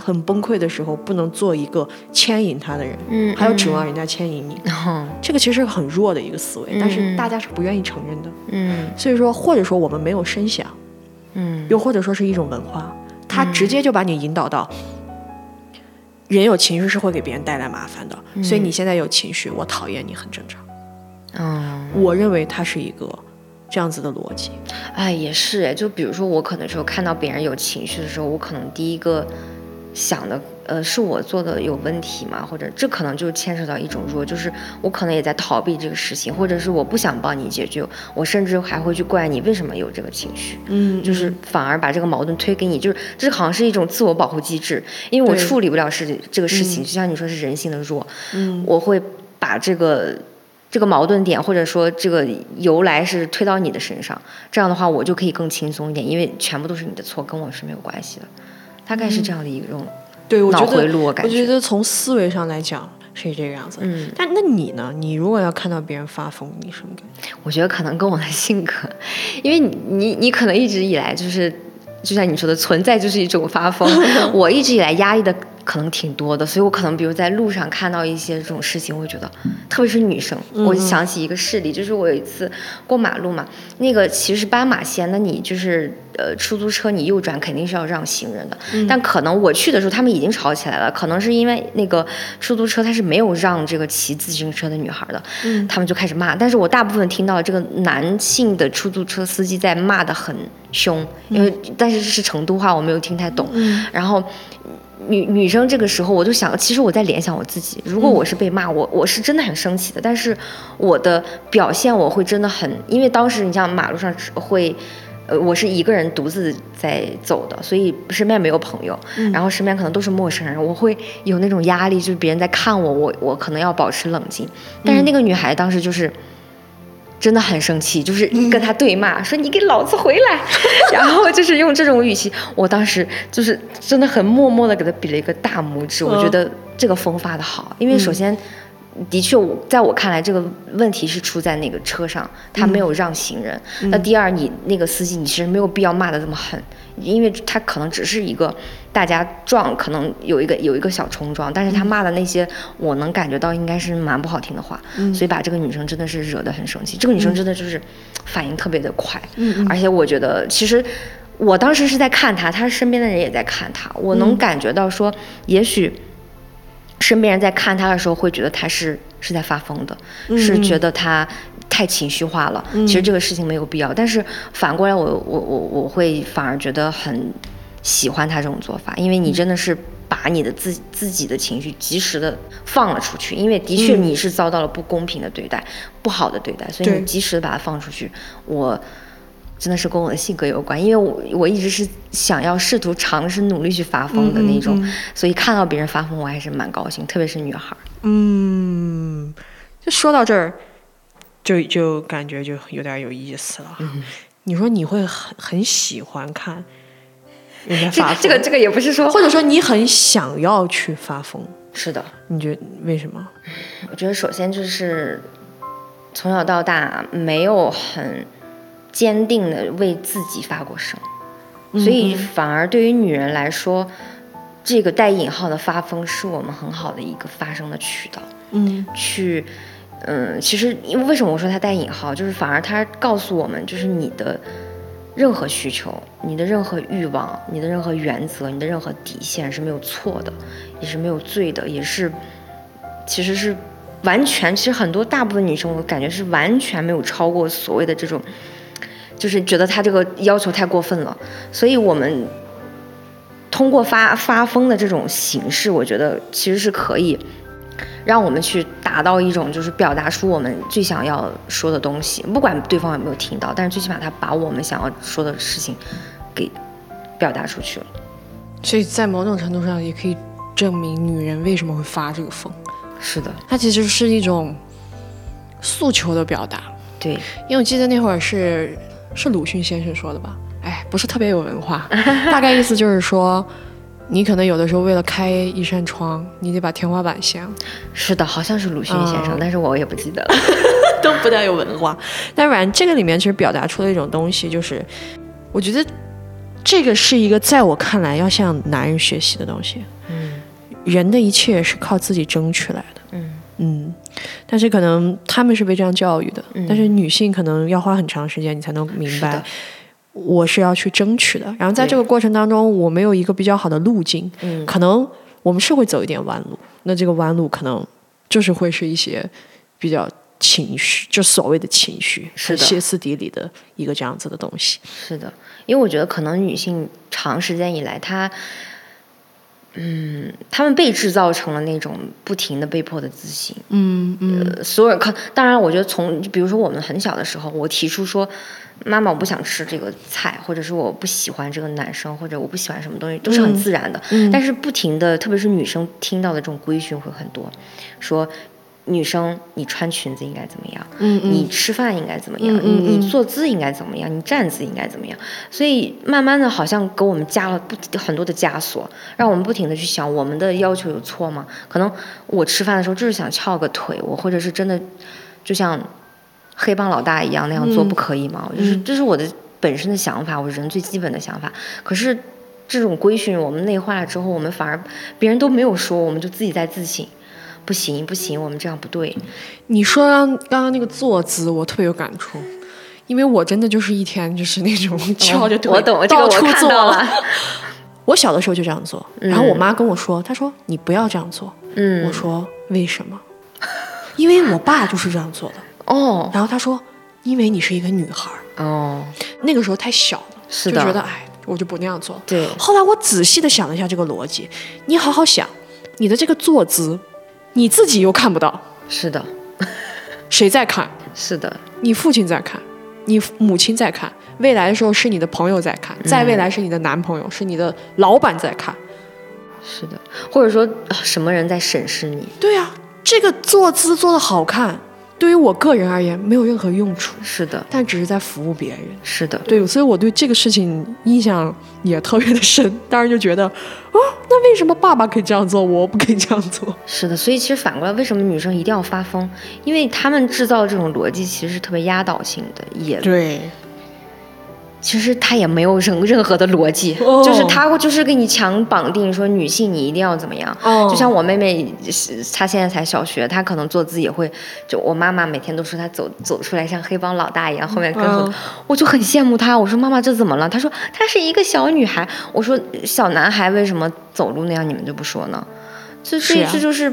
Speaker 1: 很崩溃的时候，不能做一个牵引他的人，
Speaker 2: 嗯，
Speaker 1: 还要指望人家牵引你，这个其实是很弱的一个思维，但是大家是不愿意承认的，
Speaker 2: 嗯，
Speaker 1: 所以说或者说我们没有声响，
Speaker 2: 嗯，
Speaker 1: 又或者说是一种文化，它直接就把你引导到，人有情绪是会给别人带来麻烦的，所以你现在有情绪，我讨厌你很正常，
Speaker 2: 嗯，
Speaker 1: 我认为它是一个这样子的逻辑，
Speaker 2: 哎，也是哎，就比如说我可能时候看到别人有情绪的时候，我可能第一个。想的呃是我做的有问题吗？或者这可能就牵扯到一种弱，就是我可能也在逃避这个事情，或者是我不想帮你解决，我甚至还会去怪你为什么有这个情绪，
Speaker 1: 嗯，
Speaker 2: 就是反而把这个矛盾推给你，就是这好像是一种自我保护机制，因为我处理不了事这个事情，就像你说是人性的弱，
Speaker 1: 嗯，
Speaker 2: 我会把这个这个矛盾点或者说这个由来是推到你的身上，这样的话我就可以更轻松一点，因为全部都是你的错，跟我是没有关系的。大概是这样的一种
Speaker 1: 对，我
Speaker 2: 脑回路，
Speaker 1: 我
Speaker 2: 感
Speaker 1: 觉得从思维上来讲是这个样子。
Speaker 2: 嗯，
Speaker 1: 但那你呢？你如果要看到别人发疯，你什么感觉？
Speaker 2: 我觉得可能跟我的性格，因为你你你可能一直以来就是，就像你说的，存在就是一种发疯。我一直以来压抑的。可能挺多的，所以我可能比如在路上看到一些这种事情，我会觉得，特别是女生，我想起一个事例，就是我有一次过马路嘛，那个其实是斑马线，那你就是呃出租车你右转肯定是要让行人的，但可能我去的时候他们已经吵起来了，可能是因为那个出租车他是没有让这个骑自行车的女孩的，他们就开始骂，但是我大部分听到这个男性的出租车司机在骂的很凶，因为但是这是成都话，我没有听太懂，然后。女女生这个时候，我就想，其实我在联想我自己。如果我是被骂，我我是真的很生气的。但是我的表现我会真的很，因为当时你像马路上会，呃，我是一个人独自在走的，所以身边没有朋友，然后身边可能都是陌生人，我会有那种压力，就是别人在看我，我我可能要保持冷静。但是那个女孩当时就是。真的很生气，就是跟他对骂，说你给老子回来，然后就是用这种语气。我当时就是真的很默默的给他比了一个大拇指。我觉得这个风发的好，因为首先，的确我在我看来这个问题是出在那个车上，他没有让行人。那第二，你那个司机，你其实没有必要骂的这么狠。因为他可能只是一个大家撞，可能有一个有一个小冲撞，但是他骂的那些，我能感觉到应该是蛮不好听的话，所以把这个女生真的是惹得很生气。这个女生真的就是反应特别的快，而且我觉得其实我当时是在看她，她身边的人也在看她，我能感觉到说，也许身边人在看她的时候会觉得她是是在发疯的，是觉得她。太情绪化了，其实这个事情没有必要。但是反过来，我我我我会反而觉得很喜欢他这种做法，因为你真的是把你的自自己的情绪及时的放了出去。因为的确你是遭到了不公平的对待，不好的对待，所以你及时的把它放出去。我真的是跟我的性格有关，因为我我一直是想要试图尝试努力去发疯的那种，所以看到别人发疯，我还是蛮高兴，特别是女孩。
Speaker 1: 嗯，就说到这儿。就就感觉就有点有意思了。你说你会很很喜欢看
Speaker 2: 发这个这个也不是说，
Speaker 1: 或者说你很想要去发疯。
Speaker 2: 是的，
Speaker 1: 你觉得为什么？
Speaker 2: 我觉得首先就是从小到大没有很坚定的为自己发过声，所以反而对于女人来说，这个带引号的发疯是我们很好的一个发声的渠道。
Speaker 1: 嗯，
Speaker 2: 去，嗯，其实因为为什么我说它带引号，就是反而它告诉我们，就是你的任何需求、你的任何欲望、你的任何原则、你的任何底线是没有错的，也是没有罪的，也是，其实是完全，其实很多大部分女生，我感觉是完全没有超过所谓的这种，就是觉得他这个要求太过分了，所以我们通过发发疯的这种形式，我觉得其实是可以。让我们去达到一种，就是表达出我们最想要说的东西，不管对方有没有听到，但是最起码他把我们想要说的事情给表达出去了。
Speaker 1: 所以在某种程度上，也可以证明女人为什么会发这个疯。
Speaker 2: 是的，
Speaker 1: 它其实是一种诉求的表达。
Speaker 2: 对，
Speaker 1: 因为我记得那会儿是是鲁迅先生说的吧？哎，不是特别有文化，大概意思就是说。你可能有的时候为了开一扇窗，你得把天花板掀。
Speaker 2: 是的，好像是鲁迅先生，但是我也不记得了，
Speaker 1: 都不太有文化。但反正这个里面其实表达出了一种东西，就是我觉得这个是一个在我看来要向男人学习的东西。
Speaker 2: 嗯，
Speaker 1: 人的一切是靠自己争取来的。
Speaker 2: 嗯
Speaker 1: 嗯，但是可能他们是被这样教育的，但是女性可能要花很长时间你才能明白。我是要去争取的，然后在这个过程当中，我没有一个比较好的路径，
Speaker 2: 嗯，
Speaker 1: 可能我们是会走一点弯路，那这个弯路可能就是会是一些比较情绪，就所谓的情绪，
Speaker 2: 是
Speaker 1: 歇斯底里的一个这样子的东西。
Speaker 2: 是的，因为我觉得可能女性长时间以来，她，嗯，她们被制造成了那种不停的被迫的自信，
Speaker 1: 嗯嗯，
Speaker 2: 所有可当然，我觉得从比如说我们很小的时候，我提出说。妈妈，我不想吃这个菜，或者是我不喜欢这个男生，或者我不喜欢什么东西，都是很自然的。但是不停的，特别是女生听到的这种规训会很多，说女生你穿裙子应该怎么样，你吃饭应该怎么样，你你坐姿应该怎么样，你站姿应该怎么样。所以慢慢的，好像给我们加了不很多的枷锁，让我们不停的去想，我们的要求有错吗？可能我吃饭的时候就是想翘个腿，我或者是真的就像。黑帮老大一样那样做不可以吗？就是这是我的本身的想法，我人最基本的想法。可是这种规训我们内化了之后，我们反而别人都没有说，我们就自己在自省，不行不行，我们这样不对。
Speaker 1: 你说刚刚那个坐姿，我特别有感触，因为我真的就是一天就是那种翘着腿，
Speaker 2: 我懂，这个我看到了。
Speaker 1: 我小的时候就这样做，然后我妈跟我说，她说你不要这样做。
Speaker 2: 嗯，
Speaker 1: 我说为什么？因为我爸就是这样做的。
Speaker 2: 哦，
Speaker 1: 然后他说，因为你是一个女孩
Speaker 2: 儿，哦，
Speaker 1: 那个时候太小了，
Speaker 2: 是
Speaker 1: 的，就觉得哎，我就不那样做。
Speaker 2: 对，
Speaker 1: 后来我仔细的想了一下这个逻辑，你好好想，你的这个坐姿，你自己又看不到，
Speaker 2: 是的，
Speaker 1: 谁在看？
Speaker 2: 是的，
Speaker 1: 你父亲在看，你母亲在看，未来的时候是你的朋友在看，在未来是你的男朋友，是你的老板在看，
Speaker 2: 是的，或者说什么人在审视你？
Speaker 1: 对啊，这个坐姿做的好看。对于我个人而言，没有任何用处。
Speaker 2: 是的，
Speaker 1: 但只是在服务别人。
Speaker 2: 是的，
Speaker 1: 对，所以我对这个事情印象也特别的深。当时就觉得，哦，那为什么爸爸可以这样做，我不可以这样做？
Speaker 2: 是的，所以其实反过来，为什么女生一定要发疯？因为他们制造这种逻辑其实是特别压倒性的，也
Speaker 1: 对。
Speaker 2: 其实他也没有任任何的逻辑，就是他就是给你强绑定说女性你一定要怎么样，就像我妹妹，她现在才小学，她可能坐姿也会，就我妈妈每天都说她走走出来像黑帮老大一样，后面跟后，我就很羡慕她。我说妈妈这怎么了？她说她是一个小女孩。我说小男孩为什么走路那样你们就不说呢？这这这就是。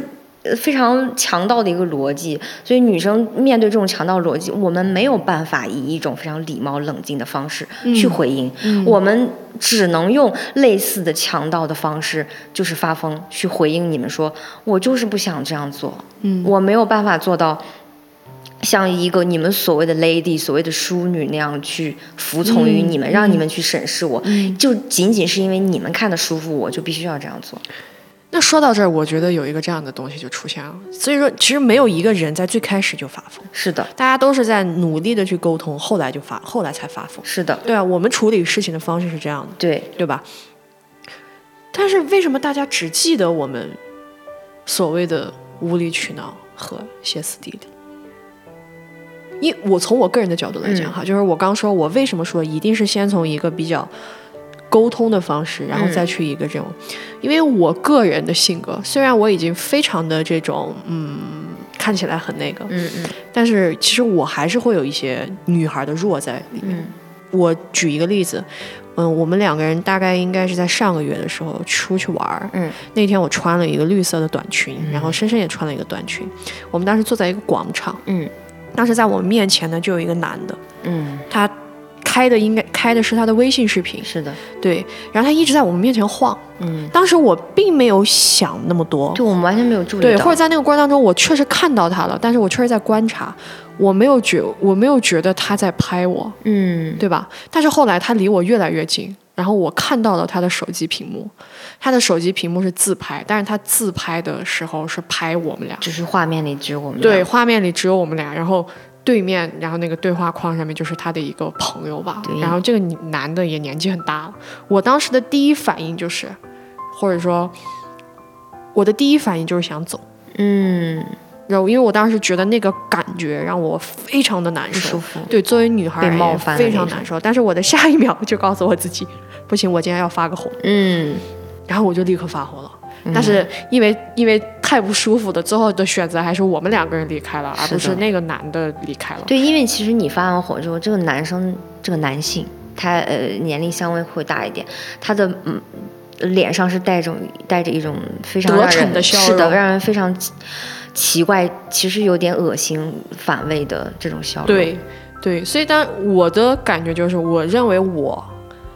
Speaker 2: 非常强盗的一个逻辑，所以女生面对这种强盗逻辑，我们没有办法以一种非常礼貌冷静的方式去回应，我们只能用类似的强盗的方式，就是发疯去回应你们，说我就是不想这样做，我没有办法做到像一个你们所谓的 lady、所谓的淑女那样去服从于你们，让你们去审视我，就仅仅是因为你们看的舒服，我就必须要这样做。
Speaker 1: 那说到这儿，我觉得有一个这样的东西就出现了。所以说，其实没有一个人在最开始就发疯。
Speaker 2: 是的，
Speaker 1: 大家都是在努力的去沟通，后来就发，后来才发疯。
Speaker 2: 是的，
Speaker 1: 对啊，我们处理事情的方式是这样的，
Speaker 2: 对
Speaker 1: 对吧？但是为什么大家只记得我们所谓的无理取闹和歇斯底里？因我从我个人的角度来讲哈，就是我刚说，我为什么说一定是先从一个比较沟通的方式，然后再去一个这种，因为我个人的性格，虽然我已经非常的这种，嗯，看起来很那个，
Speaker 2: 嗯嗯，
Speaker 1: 但是其实我还是会有一些女孩的弱在里面。我举一个例子，嗯，我们两个人大概应该是在上个月的时候出去玩儿，
Speaker 2: 嗯，
Speaker 1: 那天我穿了一个绿色的短裙，然后深深也穿了一个短裙，我们当时坐在一个广场，
Speaker 2: 嗯。
Speaker 1: 当时在我们面前呢，就有一个男的，
Speaker 2: 嗯，
Speaker 1: 他开的应该开的是他的微信视频，
Speaker 2: 是的，
Speaker 1: 对，然后他一直在我们面前晃，
Speaker 2: 嗯，
Speaker 1: 当时我并没有想那么多，
Speaker 2: 就我们完全没有注意，
Speaker 1: 对，或者在那个过程当中，我确实看到他了，但是我确实在观察，我没有觉我没有觉得他在拍我，
Speaker 2: 嗯，
Speaker 1: 对吧？但是后来他离我越来越近。然后我看到了他的手机屏幕，他的手机屏幕是自拍，但是他自拍的时候是拍我们俩，
Speaker 2: 就是画面里只有我们俩。
Speaker 1: 对，画面里只有我们俩，然后对面，然后那个对话框上面就是他的一个朋友吧，然后这个男的也年纪很大了。我当时的第一反应就是，或者说，我的第一反应就是想走，
Speaker 2: 嗯。
Speaker 1: 然后，因为我当时觉得那个感觉让我非常的难受，对，作为女孩
Speaker 2: 冒犯
Speaker 1: 非常难受。但是我的下一秒就告诉我自己，不行，我今天要发个火。
Speaker 2: 嗯，
Speaker 1: 然后我就立刻发火了。但是因为因为太不舒服的，最后的选择还是我们两个人离开了，而不是那个男的离开了。
Speaker 2: 对，因为其实你发完火之后，这个男生，这个男性，他呃年龄相微会大一点，他的嗯脸上是带着带着一种非常
Speaker 1: 得逞的笑
Speaker 2: 容，是的，让人非常。奇怪，其实有点恶心、反胃的这种笑容。
Speaker 1: 对，对，所以当我的感觉就是，我认为我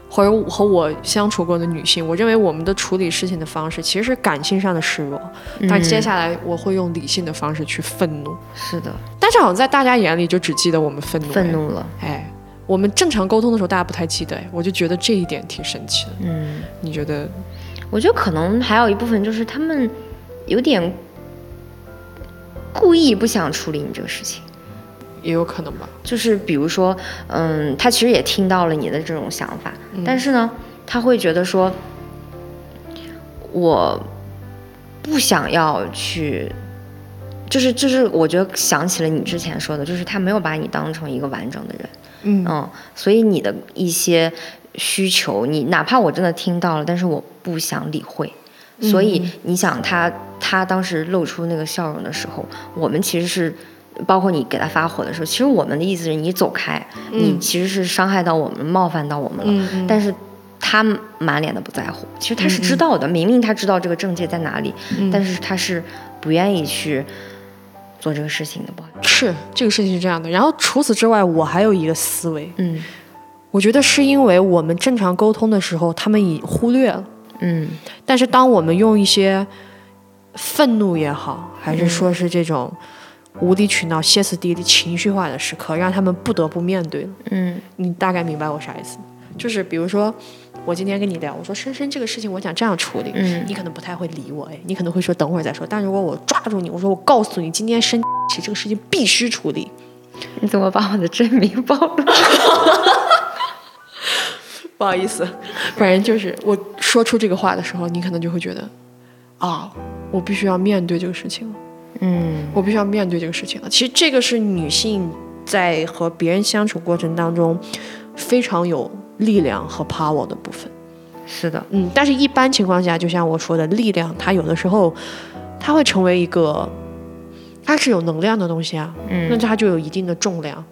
Speaker 1: 或者和我相处过的女性，我认为我们的处理事情的方式其实是感性上的示弱，但接下来我会用理性的方式去愤怒。
Speaker 2: 是的，
Speaker 1: 但是好像在大家眼里就只记得我们愤怒，
Speaker 2: 愤怒了。
Speaker 1: 哎，我们正常沟通的时候大家不太记得，我就觉得这一点挺神奇的。
Speaker 2: 嗯，
Speaker 1: 你觉得？
Speaker 2: 我觉得可能还有一部分就是他们有点。故意不想处理你这个事情，
Speaker 1: 也有可能吧。
Speaker 2: 就是比如说，嗯，他其实也听到了你的这种想法，但是呢，他会觉得说，我不想要去，就是就是，我觉得想起了你之前说的，就是他没有把你当成一个完整的人，嗯，所以你的一些需求，你哪怕我真的听到了，但是我不想理会。所以你想他，他当时露出那个笑容的时候，我们其实是，包括你给他发火的时候，其实我们的意思是你走开，你其实是伤害到我们，冒犯到我们了。但是他满脸的不在乎，其实他是知道的，明明他知道这个症结在哪里，但是他是不愿意去做这个事情的。不
Speaker 1: 是这个事情是这样的。然后除此之外，我还有一个思维，
Speaker 2: 嗯，
Speaker 1: 我觉得是因为我们正常沟通的时候，他们已忽略了。
Speaker 2: 嗯，
Speaker 1: 但是当我们用一些愤怒也好，还是说是这种无理取闹、歇斯底里、情绪化的时刻，让他们不得不面对了。
Speaker 2: 嗯，
Speaker 1: 你大概明白我啥意思？就是比如说，我今天跟你聊，我说深深这个事情，我想这样处理，
Speaker 2: 嗯，
Speaker 1: 你可能不太会理我，哎，你可能会说等会儿再说。但如果我抓住你，我说我告诉你，今天生起这个事情必须处理，
Speaker 2: 你怎么把我的真名暴露？
Speaker 1: 不好意思，反正就是我说出这个话的时候，你可能就会觉得，啊，我必须要面对这个事情了。
Speaker 2: 嗯，
Speaker 1: 我必须要面对这个事情了。其实这个是女性在和别人相处过程当中非常有力量和 power 的部分。
Speaker 2: 是的，
Speaker 1: 嗯，但是一般情况下，就像我说的，力量它有的时候它会成为一个，它是有能量的东西啊，
Speaker 2: 嗯，
Speaker 1: 那它就有一定的重量。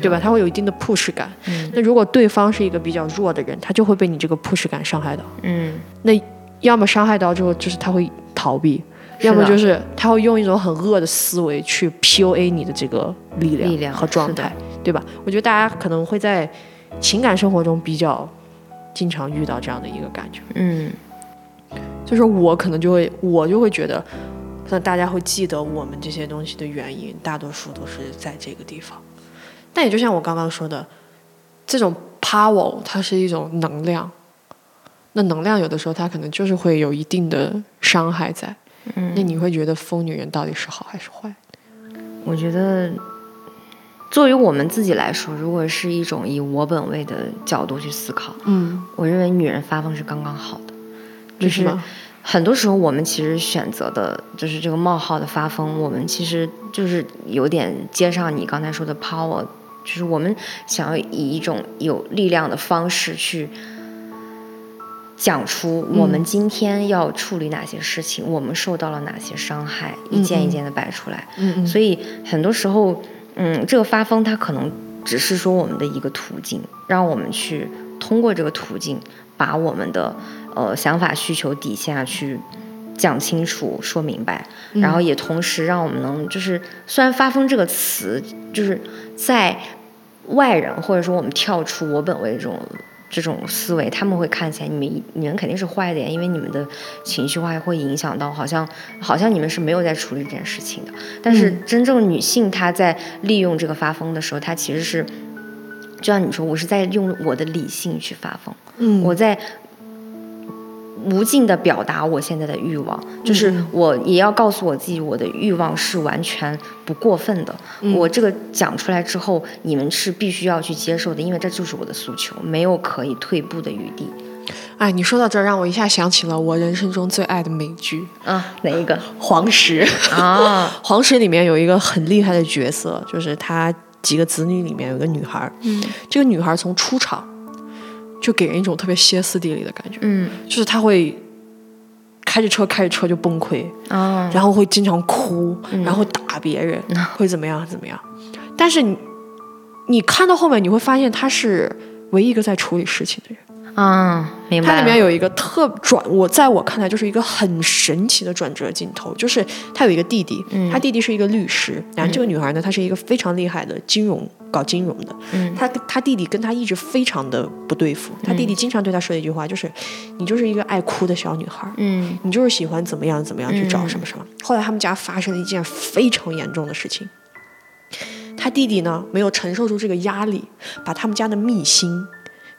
Speaker 1: 对吧？他会有一定的 push 感。
Speaker 2: 嗯。
Speaker 1: 那如果对方是一个比较弱的人，他就会被你这个 push 感伤害到。
Speaker 2: 嗯。
Speaker 1: 那要么伤害到之后，就是他会逃避；要么就是他会用一种很恶的思维去 PUA 你的这个力量和状态，对吧？我觉得大家可能会在情感生活中比较经常遇到这样的一个感觉。
Speaker 2: 嗯。
Speaker 1: 就是我可能就会，我就会觉得，那大家会记得我们这些东西的原因，大多数都是在这个地方。但也就像我刚刚说的，这种 power 它是一种能量，那能量有的时候它可能就是会有一定的伤害在。
Speaker 2: 嗯，
Speaker 1: 那你会觉得疯女人到底是好还是坏？
Speaker 2: 我觉得，作为我们自己来说，如果是一种以我本位的角度去思考，
Speaker 1: 嗯，
Speaker 2: 我认为女人发疯是刚刚好的。就是很多时候我们其实选择的就是这个冒号的发疯，我们其实就是有点接上你刚才说的 power，就是我们想要以一种有力量的方式去。讲出我们今天要处理哪些事情，我们受到了哪些伤害，一件一件的摆出来。
Speaker 1: 嗯
Speaker 2: 所以很多时候，嗯，这个发疯它可能只是说我们的一个途径，让我们去通过这个途径，把我们的呃想法、需求、底下去讲清楚、说明白，然后也同时让我们能就是，虽然“发疯”这个词就是在外人或者说我们跳出我本位这种。这种思维，他们会看起来你们你们肯定是坏的呀，因为你们的情绪化会影响到，好像好像你们是没有在处理这件事情的。但是真正女性她在利用这个发疯的时候，她其实是，就像你说，我是在用我的理性去发疯，
Speaker 1: 嗯，
Speaker 2: 我在。无尽的表达我现在的欲望，就是我也要告诉我自己，我的欲望是完全不过分的。我这个讲出来之后，你们是必须要去接受的，因为这就是我的诉求，没有可以退步的余地。
Speaker 1: 哎，你说到这儿，让我一下想起了我人生中最爱的美剧
Speaker 2: 啊，哪一个？
Speaker 1: 黄石
Speaker 2: 啊，
Speaker 1: 黄石里面有一个很厉害的角色，就是他几个子女里面有个女孩，
Speaker 2: 嗯，
Speaker 1: 这个女孩从出场。就给人一种特别歇斯底里的感觉，
Speaker 2: 嗯，
Speaker 1: 就是他会开着车开着车就崩溃。
Speaker 2: 啊，
Speaker 1: 然后会经常哭，然后打别人，会怎么样怎么样？但是你你看到后面，你会发现他是唯一一个在处理事情的人。
Speaker 2: 啊，明白。
Speaker 1: 它里面有一个特转，我在我看来就是一个很神奇的转折镜头，就是他有一个弟弟，他弟弟是一个律师，然后这个女孩呢，她是一个非常厉害的金融搞金融的，嗯。他他弟弟跟他一直非常的不对付，他弟弟经常对他说一句话，就是你就是一个爱哭的小女孩，
Speaker 2: 嗯，
Speaker 1: 你就是喜欢怎么样怎么样去找什么什么。后来他们家发生了一件非常严重的事情，他弟弟呢没有承受住这个压力，把他们家的秘辛，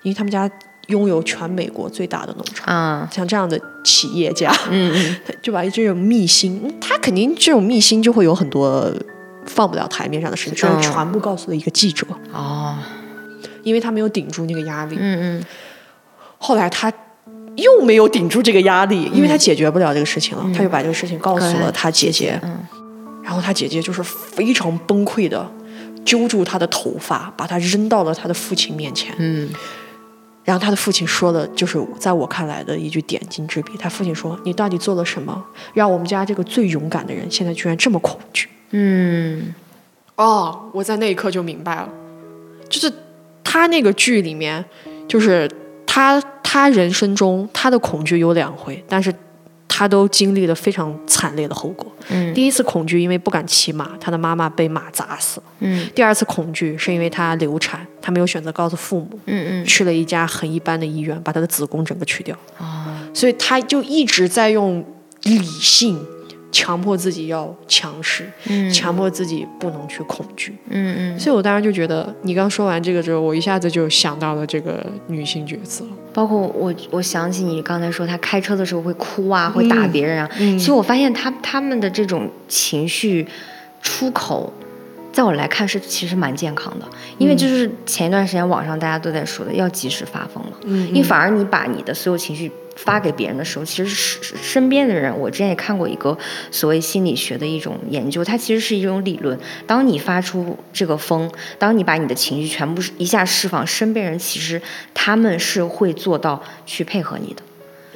Speaker 1: 因为他们家。拥有全美国最大的农场。
Speaker 2: 啊，
Speaker 1: 像这样的企业家，就把这种秘辛，他肯定这种秘辛就会有很多放不了台面上的事情，就是全部告诉了一个记者。
Speaker 2: 哦，
Speaker 1: 因为他没有顶住那个压力，
Speaker 2: 嗯嗯，
Speaker 1: 后来他又没有顶住这个压力，因为他解决不了这个事情了，他就把这个事情告诉了他姐姐，
Speaker 2: 嗯，
Speaker 1: 然后他姐姐就是非常崩溃的揪住他的头发，把他扔到了他的父亲面前，
Speaker 2: 嗯。
Speaker 1: 然后他的父亲说的，就是在我看来的一句点睛之笔。他父亲说：“你到底做了什么，让我们家这个最勇敢的人现在居然这么恐惧？”
Speaker 2: 嗯，
Speaker 1: 哦，我在那一刻就明白了，就是他那个剧里面，就是他他人生中他的恐惧有两回，但是。他都经历了非常惨烈的后果。
Speaker 2: 嗯，
Speaker 1: 第一次恐惧，因为不敢骑马，他的妈妈被马砸死了。
Speaker 2: 嗯，
Speaker 1: 第二次恐惧是因为他流产，他没有选择告诉父母。
Speaker 2: 嗯嗯，
Speaker 1: 去了一家很一般的医院，把他的子宫整个取掉。
Speaker 2: 哦，
Speaker 1: 所以他就一直在用理性。强迫自己要强势，
Speaker 2: 嗯，
Speaker 1: 强迫自己不能去恐惧，
Speaker 2: 嗯嗯，
Speaker 1: 所以我当时就觉得，你刚说完这个之后，我一下子就想到了这个女性角色，
Speaker 2: 包括我，我想起你刚才说她开车的时候会哭啊，会打别人啊，
Speaker 1: 其
Speaker 2: 实我发现她他们的这种情绪出口，在我来看是其实蛮健康的，因为就是前一段时间网上大家都在说的要及时发疯了，
Speaker 1: 嗯，
Speaker 2: 因为反而你把你的所有情绪。发给别人的时候，其实是身边的人。我之前也看过一个所谓心理学的一种研究，它其实是一种理论。当你发出这个疯，当你把你的情绪全部一下释放，身边人其实他们是会做到去配合你的。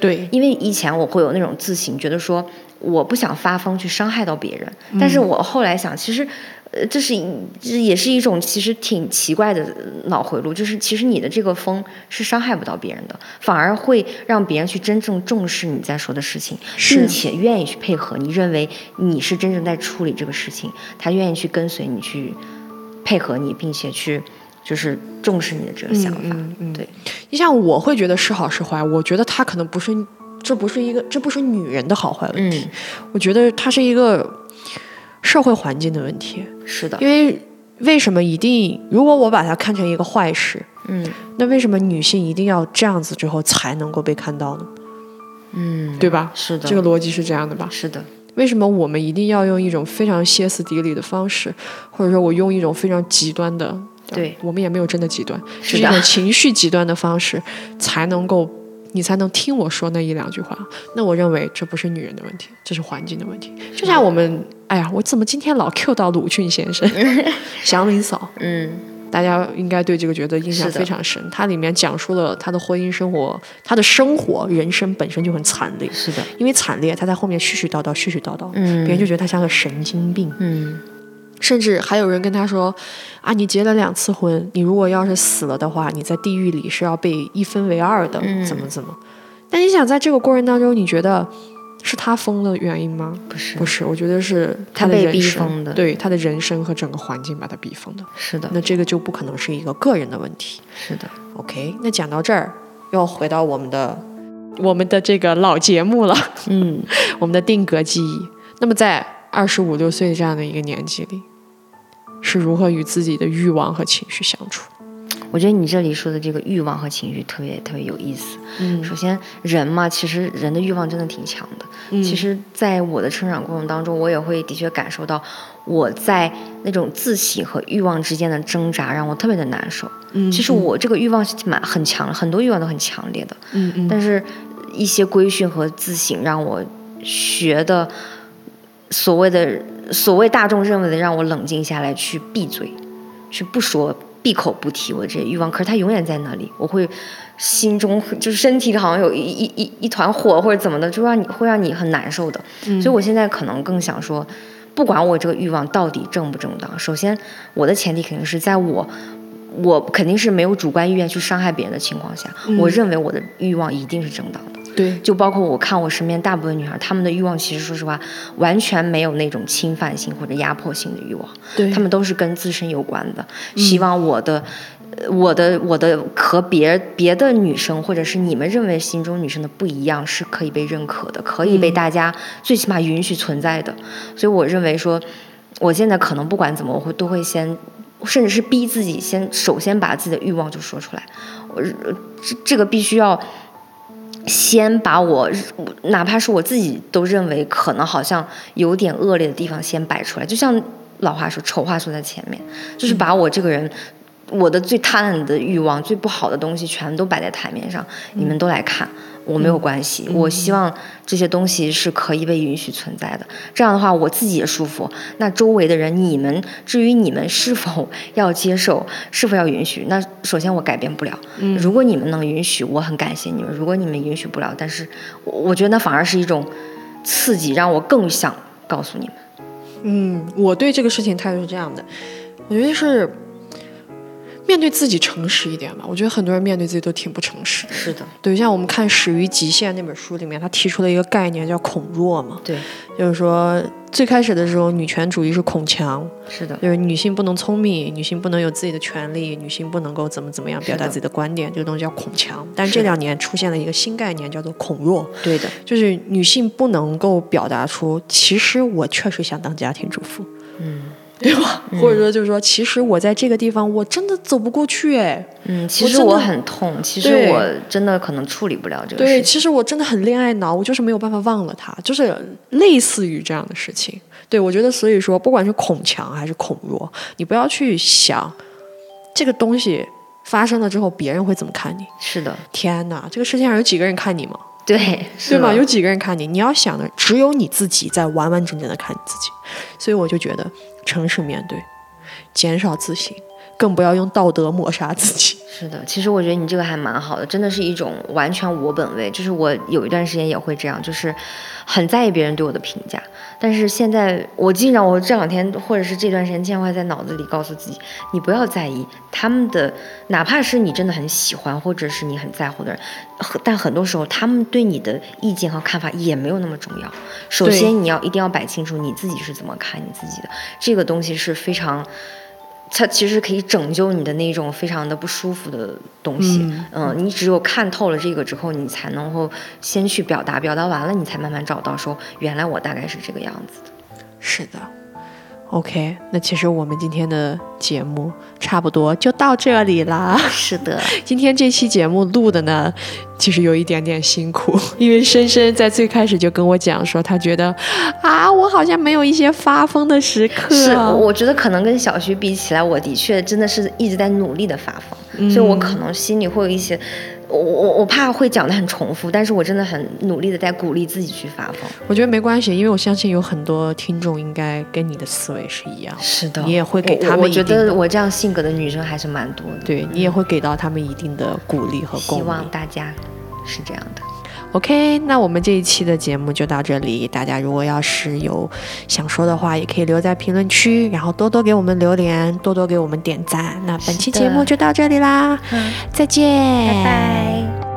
Speaker 1: 对，
Speaker 2: 因为以前我会有那种自省，觉得说我不想发疯去伤害到别人，但是我后来想，其实。呃，这是这也是一种其实挺奇怪的脑回路，就是其实你的这个风是伤害不到别人的，反而会让别人去真正重视你在说的事情，并且愿意去配合你，认为你是真正在处理这个事情，他愿意去跟随你去配合你，并且去就是重视你的这个想法。对，
Speaker 1: 你像我会觉得是好是坏，我觉得他可能不是，这不是一个，这不是女人的好坏问题，我觉得他是一个。社会环境的问题
Speaker 2: 是的，
Speaker 1: 因为为什么一定？如果我把它看成一个坏事，
Speaker 2: 嗯，
Speaker 1: 那为什么女性一定要这样子之后才能够被看到呢？
Speaker 2: 嗯，
Speaker 1: 对吧？
Speaker 2: 是的，
Speaker 1: 这个逻辑是这样的吧？
Speaker 2: 是的。
Speaker 1: 为什么我们一定要用一种非常歇斯底里的方式，或者说我用一种非常极端的？
Speaker 2: 对，
Speaker 1: 我们也没有真的极端，
Speaker 2: 是
Speaker 1: 一种情绪极端的方式，才能够你才能听我说那一两句话。那我认为这不是女人的问题，这是环境的问题。就像我们，哎呀，我怎么今天老 Q 到鲁迅先生、祥林嫂？
Speaker 2: 嗯，
Speaker 1: 大家应该对这个角色印象非常深。它里面讲述了他的婚姻生活，他的生活人生本身就很惨烈。
Speaker 2: 是的，
Speaker 1: 因为惨烈，他在后面絮絮叨叨、絮絮叨叨，
Speaker 2: 嗯，
Speaker 1: 别人就觉得他像个神经病。
Speaker 2: 嗯。
Speaker 1: 甚至还有人跟他说：“啊，你结了两次婚，你如果要是死了的话，你在地狱里是要被一分为二的，怎么怎么？”但你想，在这个过程当中，你觉得是他疯的原因吗？
Speaker 2: 不是，
Speaker 1: 不是，我觉得是他
Speaker 2: 被逼疯
Speaker 1: 的，对他的人生和整个环境把他逼疯的。
Speaker 2: 是的，
Speaker 1: 那这个就不可能是一个个人的问题。
Speaker 2: 是的
Speaker 1: ，OK，那讲到这儿，又回到我们的我们的这个老节目了，
Speaker 2: 嗯，
Speaker 1: 我们的定格记忆。那么在二十五六岁这样的一个年纪里。是如何与自己的欲望和情绪相处？
Speaker 2: 我觉得你这里说的这个欲望和情绪特别特别有意思。
Speaker 1: 嗯，
Speaker 2: 首先人嘛，其实人的欲望真的挺强的。
Speaker 1: 嗯，
Speaker 2: 其实，在我的成长过程当中，我也会的确感受到我在那种自省和欲望之间的挣扎，让我特别的难受。
Speaker 1: 嗯，
Speaker 2: 其实我这个欲望是蛮很强，很多欲望都很强烈的。
Speaker 1: 嗯嗯，
Speaker 2: 但是一些规训和自省让我学的所谓的。所谓大众认为的让我冷静下来，去闭嘴，去不说，闭口不提我这些欲望。可是它永远在那里，我会心中 就是身体里好像有一一一一团火或者怎么的，就让你会让你很难受的。所以我现在可能更想说，不管我这个欲望到底正不正当，首先我的前提肯定是在我我肯定是没有主观意愿去伤害别人的情况下，我认为我的欲望一定是正当的。
Speaker 1: 对，
Speaker 2: 就包括我看我身边大部分女孩，她们的欲望其实说实话，完全没有那种侵犯性或者压迫性的欲望，
Speaker 1: 对，
Speaker 2: 她们都是跟自身有关的。希望我的，我的，我的和别别的女生或者是你们认为心中女生的不一样，是可以被认可的，可以被大家最起码允许存在的。所以我认为说，我现在可能不管怎么，我会都会先，甚至是逼自己先首先把自己的欲望就说出来。我这这个必须要。先把我，哪怕是我自己都认为可能好像有点恶劣的地方先摆出来，就像老话说，丑话说在前面，就是把我这个人。我的最贪婪的欲望、最不好的东西，全都摆在台面上，你们都来看，我没有关系。我希望这些东西是可以被允许存在的。这样的话，我自己也舒服。那周围的人，你们至于你们是否 要接受，是否要允许，那首先我改变不了。如果你们能允许，我很感谢你们；如果你们允许不了，但是我我觉得那反而是一种刺激，让我更想告诉你们。
Speaker 1: 嗯，我对这个事情态度是这样的，我觉得是。面对自己诚实一点吧，我觉得很多人面对自己都挺不诚实的。
Speaker 2: 是的，
Speaker 1: 对，像我们看《始于极限》那本书里面，他提出了一个概念叫“恐弱”嘛。
Speaker 2: 对，
Speaker 1: 就是说最开始的时候，女权主义是恐强。
Speaker 2: 是的，
Speaker 1: 就是女性不能聪明，女性不能有自己的权利，女性不能够怎么怎么样表达自己的观点，这个东西叫恐强。但是这两年出现了一个新概念，叫做恐弱。
Speaker 2: 对的，
Speaker 1: 就是女性不能够表达出，其实我确实想当家庭主妇。
Speaker 2: 嗯。
Speaker 1: 对吧？或者说，就是说，其实我在这个地方，我真的走不过去，哎。
Speaker 2: 嗯，其实我很痛，其实我真的可能处理不了这个事情。
Speaker 1: 对，其实我真的很恋爱脑，我就是没有办法忘了他，就是类似于这样的事情。对，我觉得，所以说，不管是恐强还是恐弱，你不要去想这个东西发生了之后别人会怎么看你。
Speaker 2: 是的。
Speaker 1: 天哪，这个世界上有几个人看你吗？
Speaker 2: 对，
Speaker 1: 对吗？有几个人看你？你要想的只有你自己在完完整整的看你自己，所以我就觉得诚实面对，减少自信。更不要用道德抹杀自己。
Speaker 2: 是的，其实我觉得你这个还蛮好的，真的是一种完全我本位。就是我有一段时间也会这样，就是很在意别人对我的评价。但是现在我经常，我这两天或者是这段时间，经常会在脑子里告诉自己，你不要在意他们的，哪怕是你真的很喜欢或者是你很在乎的人，但很多时候他们对你的意见和看法也没有那么重要。首先你要一定要摆清楚你自己是怎么看你自己的，这个东西是非常。它其实可以拯救你的那种非常的不舒服的东西，嗯，你只有看透了这个之后，你才能够先去表达，表达完了，你才慢慢找到说，原来我大概是这个样子的。
Speaker 1: 是的。OK，那其实我们今天的节目差不多就到这里啦。
Speaker 2: 是的，
Speaker 1: 今天这期节目录的呢，其实有一点点辛苦，因为深深在最开始就跟我讲说，他觉得啊，我好像没有一些发疯的时刻。
Speaker 2: 是，我觉得可能跟小徐比起来，我的确真的是一直在努力的发疯，所以我可能心里会有一些。我我我怕会讲的很重复，但是我真的很努力的在鼓励自己去发疯。
Speaker 1: 我觉得没关系，因为我相信有很多听众应该跟你的思维是一样，
Speaker 2: 是的，
Speaker 1: 你也会给他们。
Speaker 2: 我觉得我这样性格的女生还是蛮多的，
Speaker 1: 对你也会给到他们一定的鼓励和。
Speaker 2: 希望大家是这样的。
Speaker 1: OK，那我们这一期的节目就到这里。大家如果要是有想说的话，也可以留在评论区，然后多多给我们留言，多多给我们点赞。那本期节目就到这里啦，再见，
Speaker 2: 拜拜。